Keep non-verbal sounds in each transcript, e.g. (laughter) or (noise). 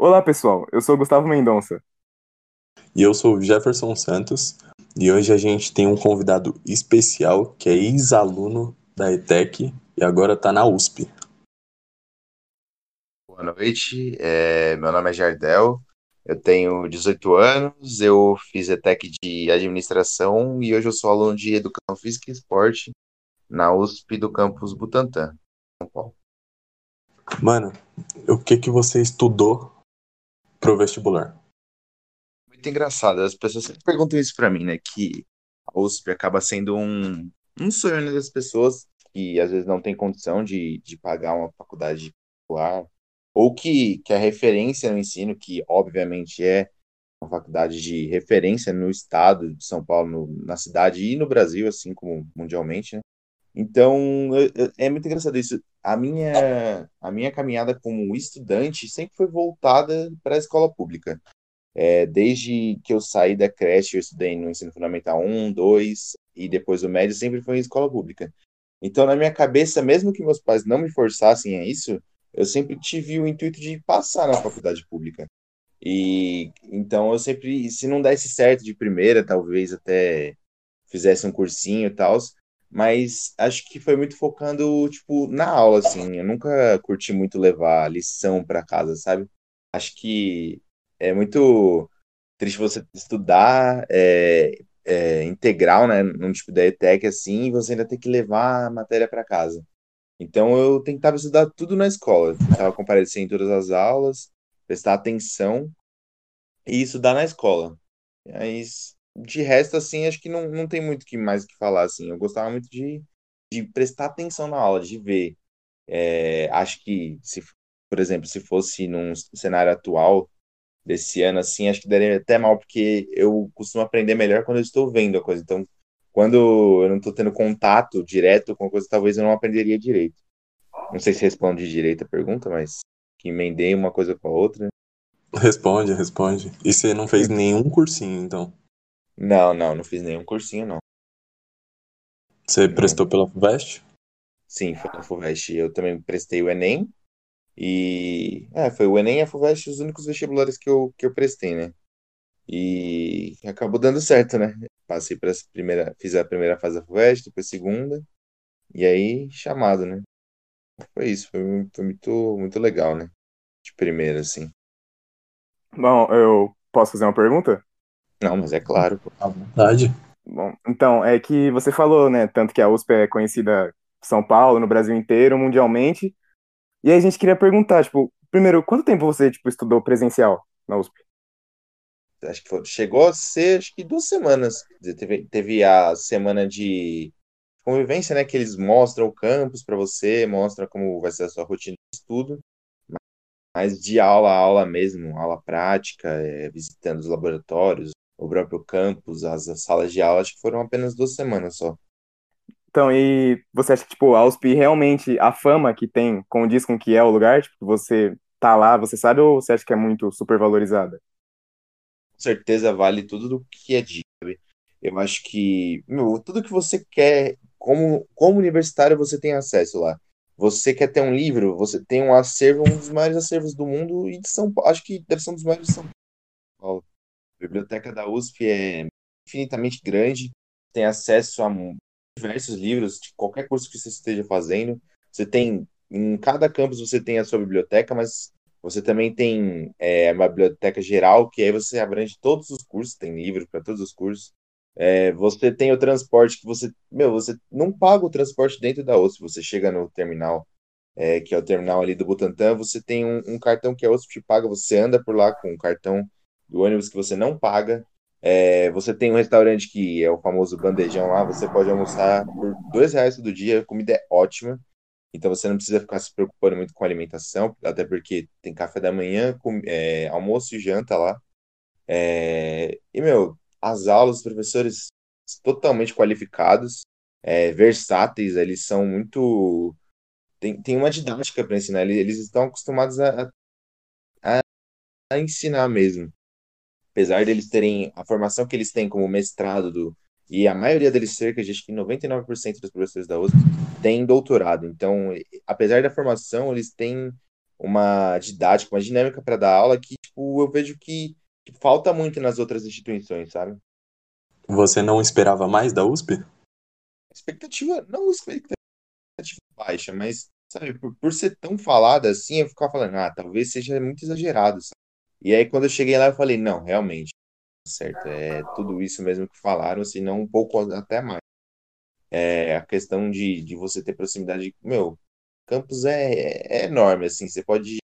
Olá, pessoal. Eu sou Gustavo Mendonça. E eu sou o Jefferson Santos. E hoje a gente tem um convidado especial que é ex-aluno da ETEC e agora está na USP. Boa noite, é, meu nome é Jardel, eu tenho 18 anos, eu fiz ETEC de Administração e hoje eu sou aluno de Educação Física e Esporte na USP do campus Butantã, São Paulo. Mano, o que que você estudou pro vestibular? Muito engraçado, as pessoas sempre perguntam isso para mim, né, que a USP acaba sendo um, um sonho né, das pessoas que às vezes não tem condição de, de pagar uma faculdade particular, ou que, que é referência no ensino, que obviamente é uma faculdade de referência no estado de São Paulo, no, na cidade e no Brasil, assim como mundialmente, né? Então, é muito engraçado isso. A minha, a minha caminhada como estudante sempre foi voltada para a escola pública. É, desde que eu saí da creche, eu estudei no ensino fundamental 1, 2 e depois o médio, sempre foi em escola pública. Então, na minha cabeça, mesmo que meus pais não me forçassem a isso, eu sempre tive o intuito de passar na faculdade pública. E então eu sempre, se não desse certo de primeira, talvez até fizesse um cursinho e tal, mas acho que foi muito focando, tipo, na aula, assim. Eu nunca curti muito levar lição para casa, sabe? Acho que é muito triste você estudar é, é, integral, né, num tipo da ETEC, assim, e você ainda ter que levar a matéria para casa. Então eu tentava estudar tudo na escola, tentava comparecer em todas as aulas, prestar atenção e estudar na escola. Mas de resto, assim, acho que não, não tem muito que mais que falar, assim. Eu gostava muito de, de prestar atenção na aula, de ver. É, acho que, se, por exemplo, se fosse num cenário atual desse ano, assim, acho que daria até mal, porque eu costumo aprender melhor quando eu estou vendo a coisa. Então, quando eu não estou tendo contato direto com a coisa, talvez eu não aprenderia direito. Não sei se responde direito a pergunta, mas que emendei uma coisa com a outra. Responde, responde. E você não fez nenhum cursinho, então? Não, não, não fiz nenhum cursinho, não. Você prestou pela FUVEST? Sim, foi na FUVEST. Eu também prestei o Enem. E. É, foi o Enem e a FUVEST os únicos vestibulares que eu, que eu prestei, né? E acabou dando certo, né? Passei para primeira, fiz a primeira fase da FUVEST, depois a segunda, e aí chamado, né? Foi isso, foi, foi muito, muito legal, né? De primeira, assim. Bom, eu posso fazer uma pergunta? Não, mas é claro. À vontade. Bom, então, é que você falou, né, tanto que a USP é conhecida em São Paulo, no Brasil inteiro, mundialmente. E aí a gente queria perguntar, tipo, primeiro, quanto tempo você, tipo, estudou presencial na USP? Acho que foi, chegou a ser, acho que duas semanas. Teve, teve a semana de convivência, né, que eles mostram o campus para você, mostram como vai ser a sua rotina de estudo. Mas de aula a aula mesmo, aula prática, é, visitando os laboratórios, o próprio campus, as, as salas de aula, acho que foram apenas duas semanas só. Então, e você acha que, tipo, a USP realmente, a fama que tem condiz com que é o lugar? Tipo, você tá lá, você sabe, ou você acha que é muito supervalorizada? Com certeza vale tudo do que é dito? Eu acho que, meu, tudo que você quer, como, como universitário, você tem acesso lá. Você quer ter um livro, você tem um acervo, um dos maiores acervos do mundo e de São Paulo. Acho que deve ser um dos maiores de São Paulo. A biblioteca da USP é infinitamente grande, tem acesso a diversos livros de qualquer curso que você esteja fazendo. Você tem, em cada campus você tem a sua biblioteca, mas você também tem é, uma biblioteca geral, que aí você abrange todos os cursos, tem livros para todos os cursos. É, você tem o transporte que você, meu, você não paga o transporte dentro da USP, você chega no terminal, é, que é o terminal ali do Butantã, você tem um, um cartão que a USP te paga, você anda por lá com um cartão do ônibus que você não paga, é, você tem um restaurante que é o famoso bandejão lá, você pode almoçar por dois reais todo dia, a comida é ótima. Então você não precisa ficar se preocupando muito com alimentação, até porque tem café da manhã, com, é, almoço e janta lá. É, e, meu, as aulas, os professores totalmente qualificados, é, versáteis, eles são muito. Tem, tem uma didática para ensinar, eles, eles estão acostumados a, a, a ensinar mesmo apesar deles terem a formação que eles têm como mestrado do, e a maioria deles, cerca de acho que 99% dos professores da USP, tem doutorado. Então, apesar da formação, eles têm uma didática, uma dinâmica para dar aula que, tipo, eu vejo que, que falta muito nas outras instituições, sabe? Você não esperava mais da USP? Expectativa, não expectativa baixa, mas, sabe, por, por ser tão falada assim, eu ficava falando, ah, talvez seja muito exagerado, sabe? E aí, quando eu cheguei lá, eu falei, não, realmente, certo, é tudo isso mesmo que falaram, se não um pouco até mais. É a questão de, de você ter proximidade, meu, campus é, é enorme, assim, você pode,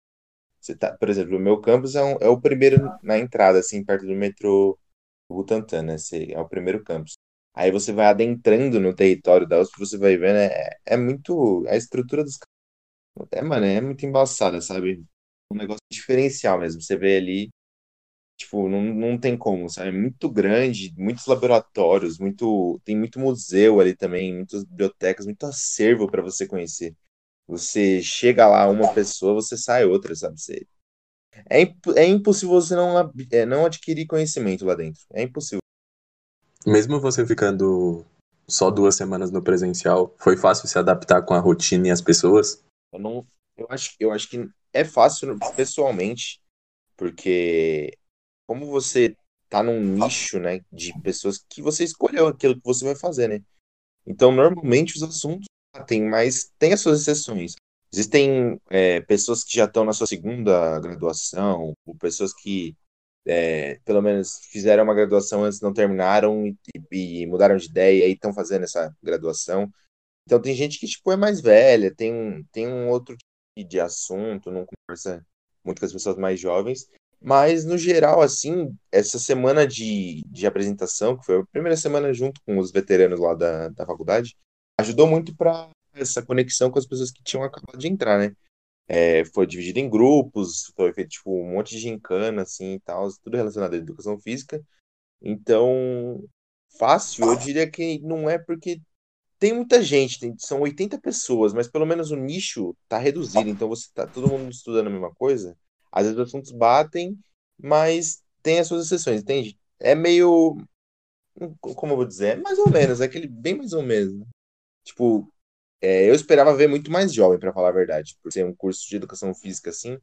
você tá, por exemplo, o meu campus é, um, é o primeiro na entrada, assim, perto do metrô Butantã, né, é o primeiro campus. Aí você vai adentrando no território da USP, você vai vendo, é, é muito, a estrutura dos é, mano, é muito embaçada, sabe? Um negócio diferencial mesmo, você vê ali Tipo, não, não tem como, sabe? É muito grande, muitos laboratórios, muito, tem muito museu ali também, muitas bibliotecas, muito acervo para você conhecer. Você chega lá uma pessoa, você sai outra, sabe? Você... É, é impossível você não, é, não adquirir conhecimento lá dentro. É impossível. Mesmo você ficando só duas semanas no presencial, foi fácil se adaptar com a rotina e as pessoas? Eu não, eu acho, eu acho que é fácil pessoalmente, porque como você tá num nicho, né, de pessoas que você escolheu aquilo que você vai fazer, né? Então, normalmente os assuntos tem, mas tem as suas exceções. Existem é, pessoas que já estão na sua segunda graduação, ou pessoas que é, pelo menos fizeram uma graduação antes, não terminaram e, e mudaram de ideia e estão fazendo essa graduação. Então tem gente que tipo é mais velha, tem, tem um outro de assunto, não conversa muito com as pessoas mais jovens, mas, no geral, assim, essa semana de, de apresentação, que foi a primeira semana junto com os veteranos lá da, da faculdade, ajudou muito para essa conexão com as pessoas que tinham acabado de entrar, né? É, foi dividido em grupos, foi feito tipo, um monte de gincana, assim, e tal, tudo relacionado à educação física. Então, fácil, eu diria que não é porque tem muita gente, tem, são 80 pessoas, mas pelo menos o nicho tá reduzido, então você tá todo mundo estudando a mesma coisa. Às vezes os assuntos batem, mas tem as suas exceções, entende? É meio. Como eu vou dizer? É mais ou menos, é aquele bem mais ou menos. Né? Tipo, é, eu esperava ver muito mais jovem, para falar a verdade, por ser um curso de educação física assim.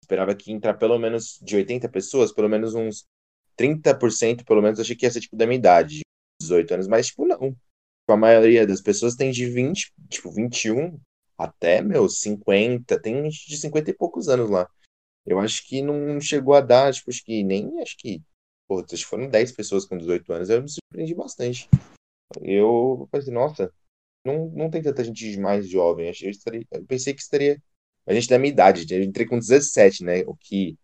Esperava que entrar pelo menos de 80 pessoas, pelo menos uns 30%, pelo menos, achei que ia ser tipo da minha idade, 18 anos, mas tipo, não. A maioria das pessoas tem de 20, tipo, 21 até, meu, 50, tem gente de 50 e poucos anos lá. Eu acho que não chegou a dar, tipo, acho que nem, acho que, pô, acho que foram 10 pessoas com 18 anos, eu me surpreendi bastante. Eu pensei, nossa, não, não tem tanta gente mais jovem, eu, estaria, eu pensei que estaria, a gente da minha idade, eu entrei com 17, né, o que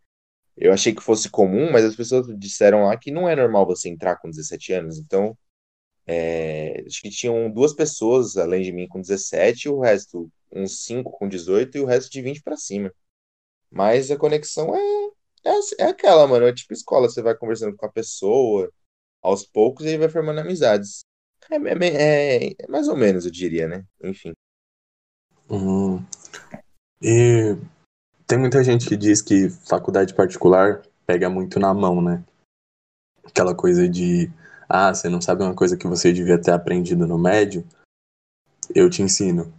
eu achei que fosse comum, mas as pessoas disseram lá que não é normal você entrar com 17 anos, então, é, acho que tinham duas pessoas, além de mim, com 17, e o resto, uns 5 com 18 e o resto de 20 para cima. Mas a conexão é, é, é aquela, mano. É tipo escola, você vai conversando com a pessoa aos poucos e aí vai formando amizades. É, é, é, é mais ou menos, eu diria, né? Enfim. Uhum. E tem muita gente que diz que faculdade particular pega muito na mão, né? Aquela coisa de, ah, você não sabe uma coisa que você devia ter aprendido no médio? Eu te ensino.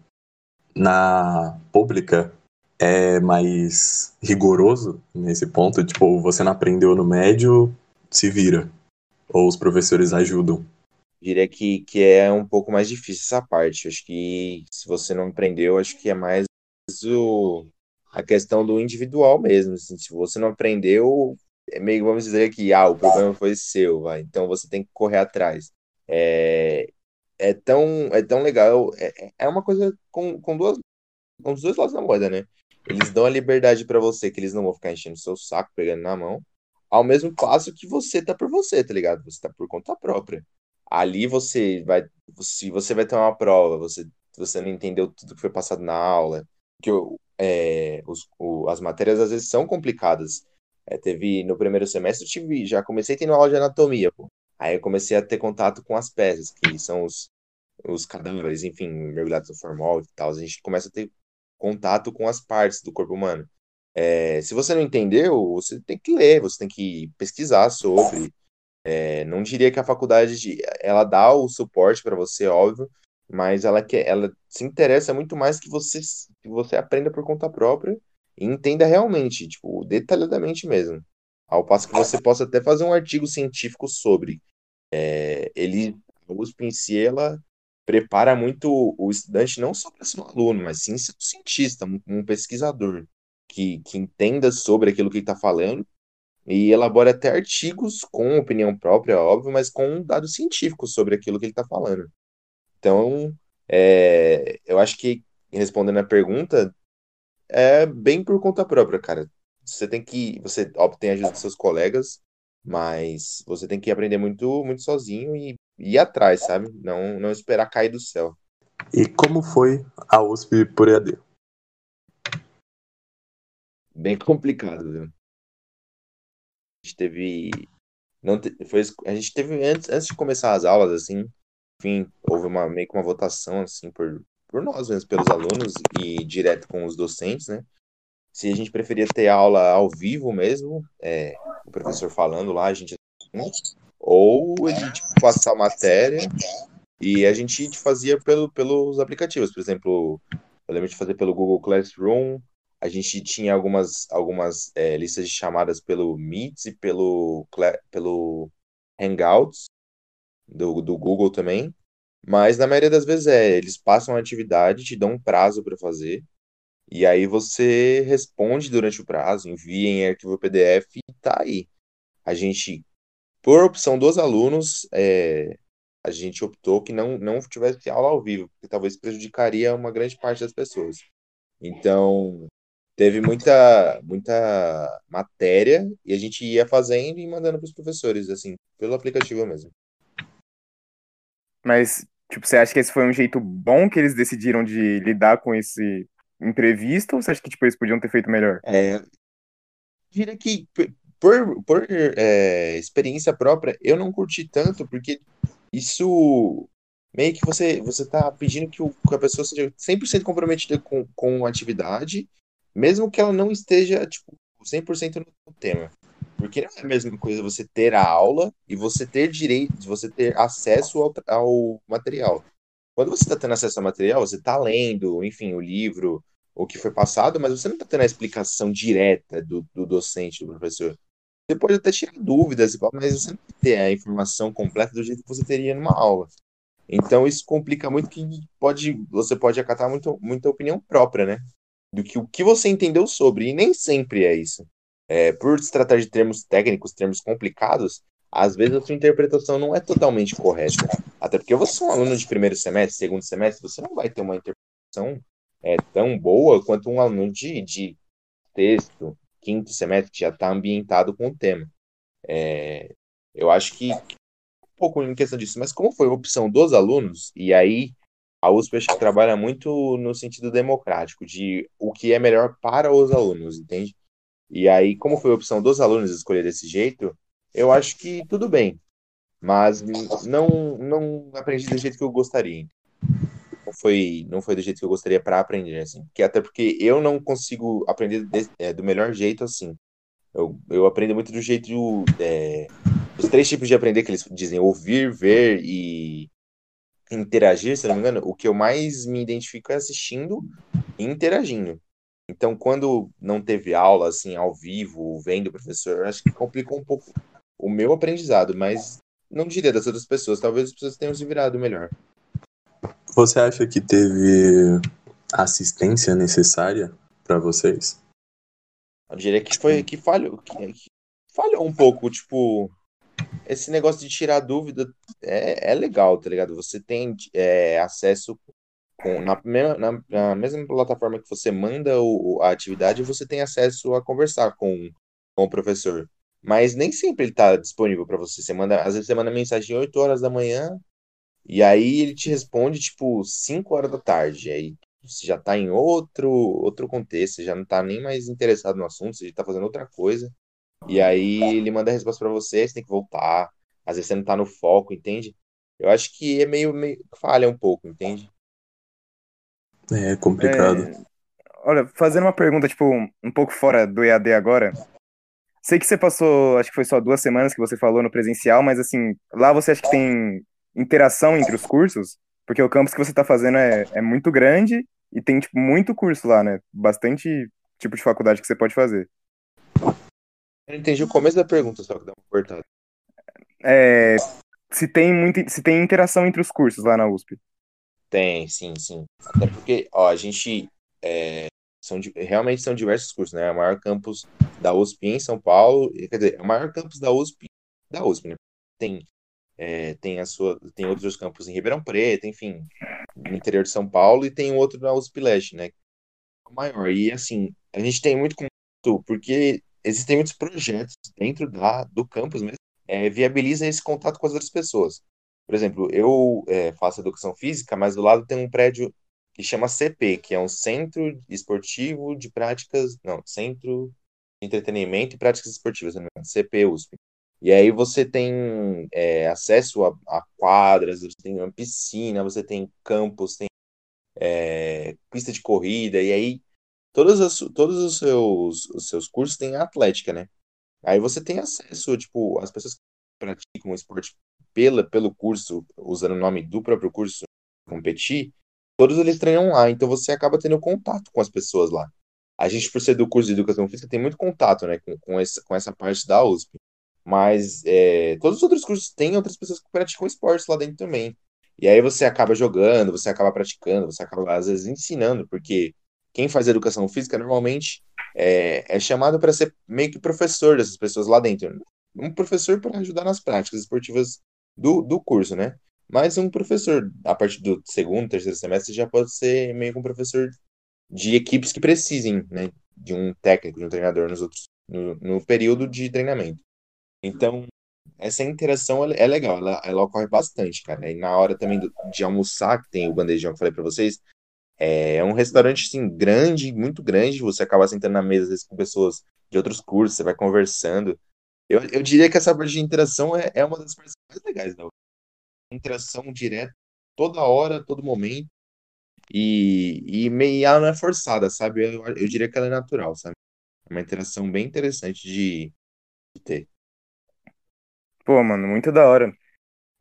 Na pública, é mais rigoroso nesse ponto? Tipo, você não aprendeu no médio, se vira. Ou os professores ajudam? Diria que, que é um pouco mais difícil essa parte. Acho que se você não aprendeu, acho que é mais o, a questão do individual mesmo. Assim, se você não aprendeu, meio, vamos dizer que ah, o problema foi seu, vai. então você tem que correr atrás. É, é, tão, é tão legal. É, é uma coisa com, com, duas, com os dois lados da moeda, né? Eles dão a liberdade para você, que eles não vão ficar enchendo o seu saco, pegando na mão. Ao mesmo passo que você tá por você, tá ligado? Você tá por conta própria. Ali você vai. Se você vai ter uma prova, você, você não entendeu tudo que foi passado na aula, que é, os, o, as matérias às vezes são complicadas. É, teve no primeiro semestre, tive, já comecei tendo aula de anatomia, pô. Aí eu comecei a ter contato com as peças, que são os, os cadáveres, enfim, mergulhados no formol e tal. A gente começa a ter contato com as partes do corpo humano. É, se você não entendeu, você tem que ler, você tem que pesquisar sobre. É, não diria que a faculdade ela dá o suporte para você, óbvio, mas ela quer, ela se interessa muito mais que você que você aprenda por conta própria e entenda realmente, tipo, detalhadamente mesmo. Ao passo que você possa até fazer um artigo científico sobre. É, ele, a USP em si, ela prepara muito o estudante não só para ser um aluno, mas sim ser um cientista, um, um pesquisador, que, que entenda sobre aquilo que ele está falando e elabora até artigos com opinião própria, óbvio, mas com dados científicos sobre aquilo que ele está falando. Então, é, eu acho que, respondendo a pergunta, é bem por conta própria, cara. Você tem que. Você, tem a ajuda dos seus colegas, mas você tem que aprender muito, muito sozinho e, ir atrás, sabe? Não, não esperar cair do céu. E como foi a USP por EAD? Bem complicado, viu? A gente teve. Não te, foi, a gente teve, antes, antes de começar as aulas, assim, enfim, houve uma, meio que uma votação, assim, por, por nós mesmos, pelos alunos e direto com os docentes, né? Se a gente preferia ter aula ao vivo mesmo, é, o professor falando lá, a gente ou a gente passar a matéria e a gente fazia pelo, pelos aplicativos, por exemplo, eu lembro de fazer pelo Google Classroom, a gente tinha algumas, algumas é, listas de chamadas pelo Meet e pelo, pelo Hangouts do, do Google também. Mas na maioria das vezes é, eles passam a atividade, te dão um prazo para fazer, e aí você responde durante o prazo, envia em arquivo PDF e tá aí. A gente, por opção dos alunos, é, a gente optou que não, não tivesse aula ao vivo, porque talvez prejudicaria uma grande parte das pessoas. Então, teve muita, muita matéria e a gente ia fazendo e mandando para os professores, assim, pelo aplicativo mesmo. Mas, tipo, você acha que esse foi um jeito bom que eles decidiram de lidar com esse imprevisto ou você acha que tipo, eles podiam ter feito melhor? É, diria que por, por é, experiência própria, eu não curti tanto, porque isso meio que você você tá pedindo que, o, que a pessoa seja 100% comprometida com, com a atividade mesmo que ela não esteja, tipo, 100% no tema. Porque não é a mesma coisa você ter a aula e você ter direito, você ter acesso ao, ao material. Quando você está tendo acesso ao material, você está lendo, enfim, o livro, o que foi passado, mas você não está tendo a explicação direta do, do docente, do professor. Você pode até tirar dúvidas, mas você não tem a informação completa do jeito que você teria numa aula. Então isso complica muito que pode, você pode acatar muito, muita opinião própria, né? do que o que você entendeu sobre, e nem sempre é isso. É, por se tratar de termos técnicos, termos complicados, às vezes a sua interpretação não é totalmente correta. Até porque você é um aluno de primeiro semestre, segundo semestre, você não vai ter uma interpretação é, tão boa quanto um aluno de, de texto, quinto semestre, que já está ambientado com o tema. É, eu acho que um pouco em questão disso, mas como foi a opção dos alunos, e aí a USP acho que trabalha muito no sentido democrático, de o que é melhor para os alunos, entende? E aí, como foi a opção dos alunos escolher desse jeito, eu acho que tudo bem. Mas não, não aprendi do jeito que eu gostaria. Não foi, não foi do jeito que eu gostaria para aprender, assim. Que até porque eu não consigo aprender de, é, do melhor jeito assim. Eu, eu aprendo muito do jeito. É, os três tipos de aprender que eles dizem: ouvir, ver e interagir, se não me engano, o que eu mais me identifico é assistindo e interagindo. Então, quando não teve aula, assim, ao vivo, vendo o professor, acho que complicou um pouco o meu aprendizado, mas não diria das outras pessoas. Talvez as pessoas tenham se virado melhor. Você acha que teve assistência necessária para vocês? Eu diria que foi que falhou, que, que falhou um pouco, tipo, esse negócio de tirar dúvida é, é legal, tá ligado? Você tem é, acesso na, na, na, mesma plataforma que você manda o, a atividade, você tem acesso a conversar com, com o professor. Mas nem sempre ele está disponível para você. Você manda, às vezes você manda mensagem 8 horas da manhã e aí ele te responde tipo 5 horas da tarde. Aí você já está em outro outro contexto, você já não está nem mais interessado no assunto, você já está fazendo outra coisa. E aí ele manda a resposta para você, você tem que voltar. Às vezes você não tá no foco, entende? Eu acho que é meio, meio falha um pouco, entende? É complicado. É... Olha, fazendo uma pergunta, tipo, um pouco fora do EAD agora. Sei que você passou, acho que foi só duas semanas que você falou no presencial, mas assim, lá você acha que tem interação entre os cursos? Porque o campus que você está fazendo é, é muito grande e tem, tipo, muito curso lá, né? Bastante tipo de faculdade que você pode fazer. Eu entendi o começo da pergunta, só que dá uma cortada. É, se tem muito, se tem interação entre os cursos lá na USP. Tem, sim, sim. Até porque, ó, a gente é, são realmente são diversos cursos, né? É o maior campus da USP em São Paulo, quer dizer, é o maior campus da USP, da USP, né? Tem é, tem a sua tem outros campos em Ribeirão Preto, enfim, no interior de São Paulo e tem outro na USP Leste, né? O maior. E assim, a gente tem muito contato porque existem muitos projetos dentro da do campus mesmo, é, viabiliza esse contato com as outras pessoas. Por exemplo, eu é, faço educação física, mas do lado tem um prédio que chama CP, que é um Centro Esportivo de Práticas, não, Centro de Entretenimento e Práticas Esportivas, né? CP USP. E aí você tem é, acesso a, a, quadras, você tem uma piscina, você tem campos, tem é, pista de corrida, e aí todos os, todos os seus, os seus cursos têm atlética, né? Aí você tem acesso, tipo, as pessoas que praticam esporte pela, pelo curso, usando o nome do próprio curso, competir, todos eles treinam lá, então você acaba tendo contato com as pessoas lá. A gente, por ser do curso de Educação Física, tem muito contato, né, com, com, essa, com essa parte da USP. Mas é, todos os outros cursos têm outras pessoas que praticam esportes lá dentro também. E aí você acaba jogando, você acaba praticando, você acaba, às vezes, ensinando, porque quem faz educação física normalmente é, é chamado para ser meio que professor dessas pessoas lá dentro. Um professor para ajudar nas práticas esportivas do, do curso, né? Mas um professor, a partir do segundo, terceiro semestre, já pode ser meio que um professor de equipes que precisem, né? De um técnico, de um treinador nos outros, no, no período de treinamento. Então, essa interação é legal, ela, ela ocorre bastante, cara. E na hora também do, de almoçar, que tem o bandejão que eu falei para vocês, é um restaurante, assim, grande, muito grande. Você acaba sentando na mesa, às vezes, com pessoas de outros cursos, você vai conversando. Eu, eu diria que essa parte de interação é, é uma das partes mais legais da interação direta toda hora, todo momento. E, e meio ela não é forçada, sabe? Eu, eu diria que ela é natural, sabe? É uma interação bem interessante de, de ter. Pô, mano, muito da hora.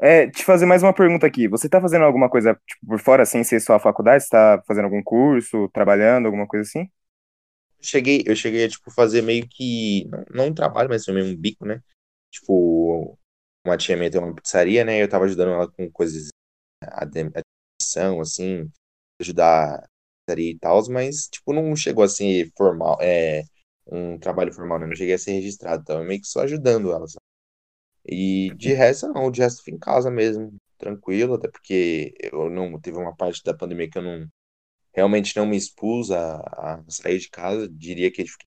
É, te fazer mais uma pergunta aqui. Você tá fazendo alguma coisa tipo, por fora, sem ser só a faculdade? Você tá fazendo algum curso, trabalhando, alguma coisa assim? Cheguei, eu cheguei a, tipo, fazer meio que, não, não um trabalho, mas também um bico, né? Tipo, uma tia minha tem uma pizzaria, né? Eu tava ajudando ela com coisas, administração, assim, ajudar a pizzaria e tal, mas, tipo, não chegou a ser formal, é, um trabalho formal, né? Não cheguei a ser registrado, então meio que só ajudando ela, sabe? E de resto, não, de resto fui em casa mesmo, tranquilo, até porque eu não teve uma parte da pandemia que eu não realmente não me expus a, a sair de casa, diria que fiquei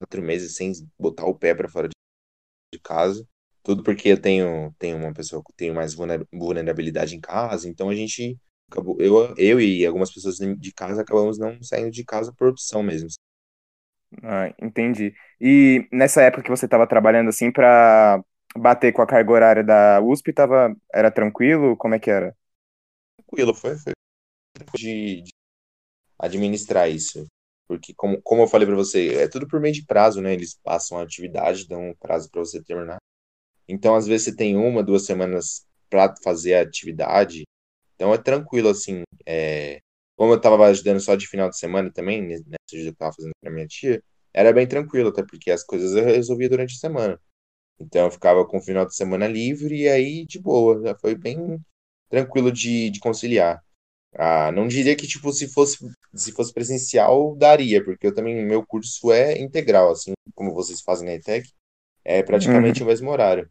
quatro meses sem botar o pé para fora de casa. Tudo porque eu tenho, tenho uma pessoa que tem mais vulnerabilidade em casa, então a gente acabou, eu, eu e algumas pessoas de casa acabamos não saindo de casa por opção mesmo. Ah, entendi. E nessa época que você estava trabalhando assim para bater com a carga horária da USP, tava, era tranquilo? Como é que era? Tranquilo, foi, foi de, de administrar isso. Porque, como, como eu falei para você, é tudo por meio de prazo, né? Eles passam a atividade, dão um prazo para você terminar. Então, às vezes, você tem uma, duas semanas para fazer a atividade. Então, é tranquilo, assim. É... Como eu estava ajudando só de final de semana também, nessa né, dia que eu estava fazendo para minha tia, era bem tranquilo, até porque as coisas eu resolvia durante a semana. Então, eu ficava com o final de semana livre e aí, de boa. Já foi bem tranquilo de, de conciliar. Ah, não diria que, tipo, se fosse, se fosse presencial, daria, porque eu também, meu curso é integral, assim como vocês fazem na ETEC, é praticamente uhum. o mesmo horário.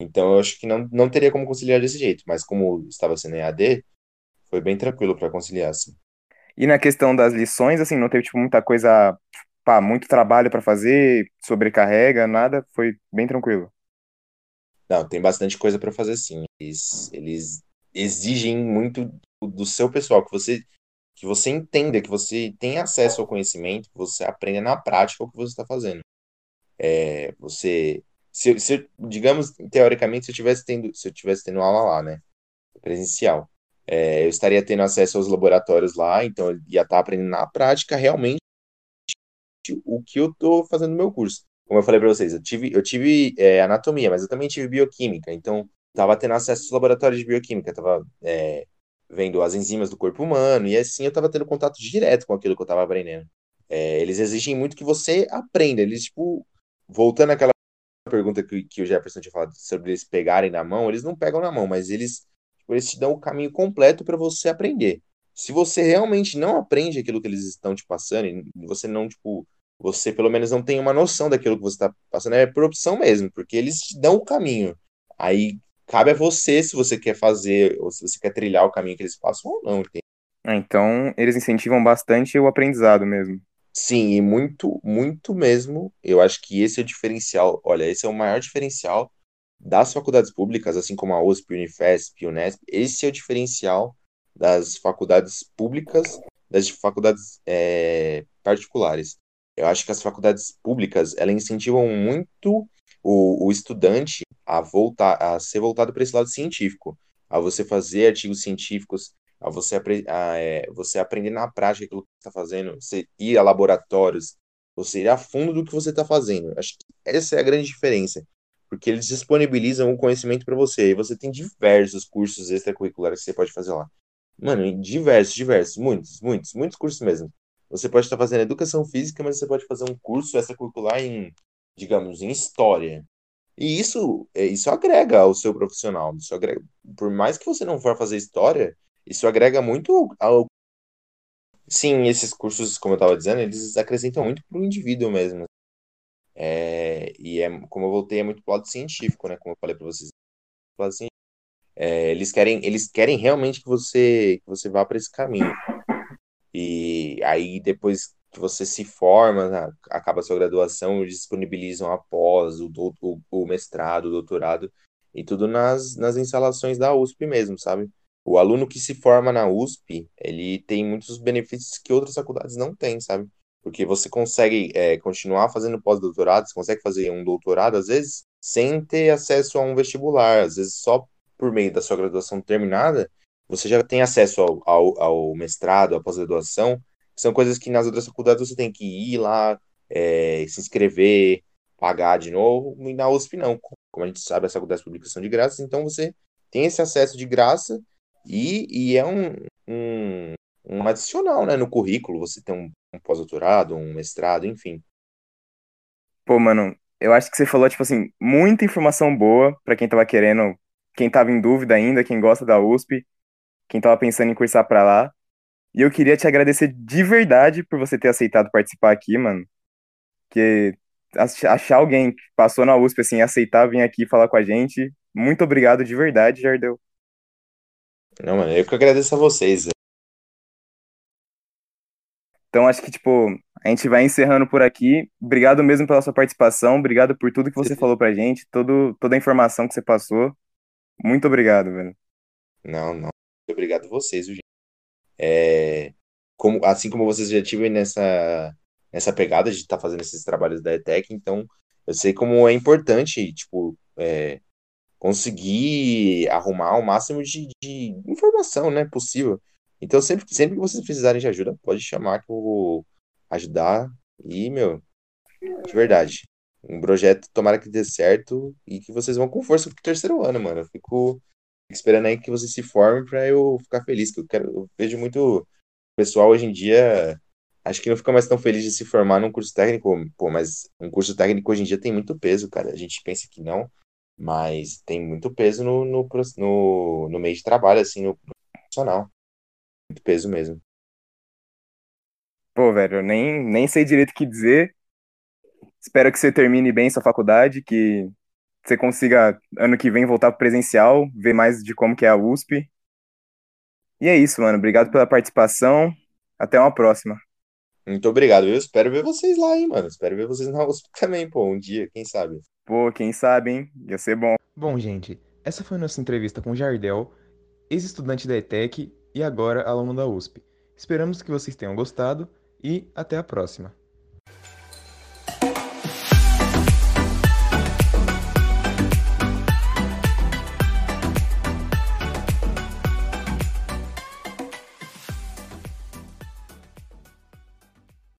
Então, eu acho que não, não teria como conciliar desse jeito, mas como estava sendo em AD, foi bem tranquilo para conciliar, assim. E na questão das lições, assim, não teve, tipo, muita coisa, pá, muito trabalho para fazer, sobrecarrega, nada, foi bem tranquilo. Não, tem bastante coisa para fazer, sim. Eles, eles exigem muito do seu pessoal, que você que você entenda, que você tenha acesso ao conhecimento, que você aprenda na prática o que você está fazendo. É, você, se, se, digamos, teoricamente, se eu tivesse tendo, se eu tivesse tendo aula lá, né, presencial, é, eu estaria tendo acesso aos laboratórios lá, então eu ia estar aprendendo na prática realmente o que eu estou fazendo no meu curso. Como eu falei para vocês, eu tive, eu tive é, anatomia, mas eu também tive bioquímica, então estava tendo acesso aos laboratórios de bioquímica, estava é, vendo as enzimas do corpo humano, e assim eu estava tendo contato direto com aquilo que eu estava aprendendo. É, eles exigem muito que você aprenda. Eles, tipo, voltando àquela pergunta que, que o Jefferson tinha falado sobre eles pegarem na mão, eles não pegam na mão, mas eles, tipo, eles te dão o caminho completo para você aprender. Se você realmente não aprende aquilo que eles estão te passando, e você não, tipo, você pelo menos não tem uma noção daquilo que você está passando, é por opção mesmo, porque eles te dão o caminho. Aí cabe a você se você quer fazer, ou se você quer trilhar o caminho que eles passam ou não, entende? Ah, então, eles incentivam bastante o aprendizado mesmo. Sim, e muito, muito mesmo. Eu acho que esse é o diferencial. Olha, esse é o maior diferencial das faculdades públicas, assim como a USP, Unifesp, Unesp. Esse é o diferencial das faculdades públicas, das faculdades é, particulares. Eu acho que as faculdades públicas, elas incentivam muito o, o estudante a voltar, a ser voltado para esse lado científico, a você fazer artigos científicos, a você, a, é, você aprender na prática aquilo que você está fazendo, você ir a laboratórios, você ir a fundo do que você está fazendo. Acho que essa é a grande diferença, porque eles disponibilizam o conhecimento para você, e você tem diversos cursos extracurriculares que você pode fazer lá. Mano, diversos, diversos, muitos, muitos, muitos cursos mesmo. Você pode estar fazendo educação física, mas você pode fazer um curso extracurricular em, digamos, em história. E isso, é, isso agrega ao seu profissional. Isso agrega, por mais que você não for fazer história, isso agrega muito ao. Sim, esses cursos, como eu estava dizendo, eles acrescentam muito para o indivíduo mesmo. É, e é, como eu voltei, é muito pro lado científico, né? Como eu falei para vocês. Assim, é, eles querem, eles querem realmente que você, que você vá para esse caminho. E aí depois que você se forma, né, acaba a sua graduação, eles disponibilizam após o, o, o mestrado, o doutorado, e tudo nas, nas instalações da USP mesmo, sabe? O aluno que se forma na USP, ele tem muitos benefícios que outras faculdades não têm, sabe? Porque você consegue é, continuar fazendo pós-doutorado, você consegue fazer um doutorado, às vezes, sem ter acesso a um vestibular, às vezes só por meio da sua graduação terminada, você já tem acesso ao, ao, ao mestrado, à pós-graduação, são coisas que nas outras faculdades você tem que ir lá, é, se inscrever, pagar de novo, e na USP não. Como a gente sabe, as faculdades públicas são de graça, então você tem esse acesso de graça e, e é um, um, um adicional né, no currículo, você tem um, um pós-doutorado, um mestrado, enfim. Pô, mano, eu acho que você falou, tipo assim, muita informação boa para quem tava querendo, quem tava em dúvida ainda, quem gosta da USP quem estava pensando em cursar para lá. E eu queria te agradecer de verdade por você ter aceitado participar aqui, mano. Que achar alguém que passou na USP assim, aceitar vir aqui falar com a gente. Muito obrigado de verdade, Jardel. Não, mano, eu que agradeço a vocês. Então acho que, tipo, a gente vai encerrando por aqui. Obrigado mesmo pela sua participação, obrigado por tudo que você falou pra gente, todo, toda a informação que você passou. Muito obrigado, velho. Não, não obrigado a vocês, gente. É, como, assim como vocês já tiveram nessa, nessa pegada de estar tá fazendo esses trabalhos da ETEC, então eu sei como é importante, tipo, é, conseguir arrumar o máximo de, de, informação, né, possível. Então, sempre, sempre que vocês precisarem de ajuda, pode chamar que eu vou ajudar. E, meu, de verdade, um projeto, tomara que dê certo e que vocês vão com força pro terceiro ano, mano. Eu fico esperando aí que você se forme para eu ficar feliz, que eu quero, eu vejo muito pessoal hoje em dia, acho que não fica mais tão feliz de se formar num curso técnico, pô, mas um curso técnico hoje em dia tem muito peso, cara. A gente pensa que não, mas tem muito peso no, no, no, no meio de trabalho, assim, no profissional. Muito peso mesmo. Pô, velho, eu nem, nem sei direito o que dizer. Espero que você termine bem sua faculdade, que você consiga, ano que vem, voltar pro presencial, ver mais de como que é a USP. E é isso, mano. Obrigado pela participação. Até uma próxima. Muito obrigado. Eu espero ver vocês lá, hein, mano. Espero ver vocês na USP (laughs) também, pô, um dia, quem sabe. Pô, quem sabe, hein? Ia ser bom. Bom, gente, essa foi a nossa entrevista com o Jardel, ex-estudante da ETEC e agora aluno da USP. Esperamos que vocês tenham gostado e até a próxima.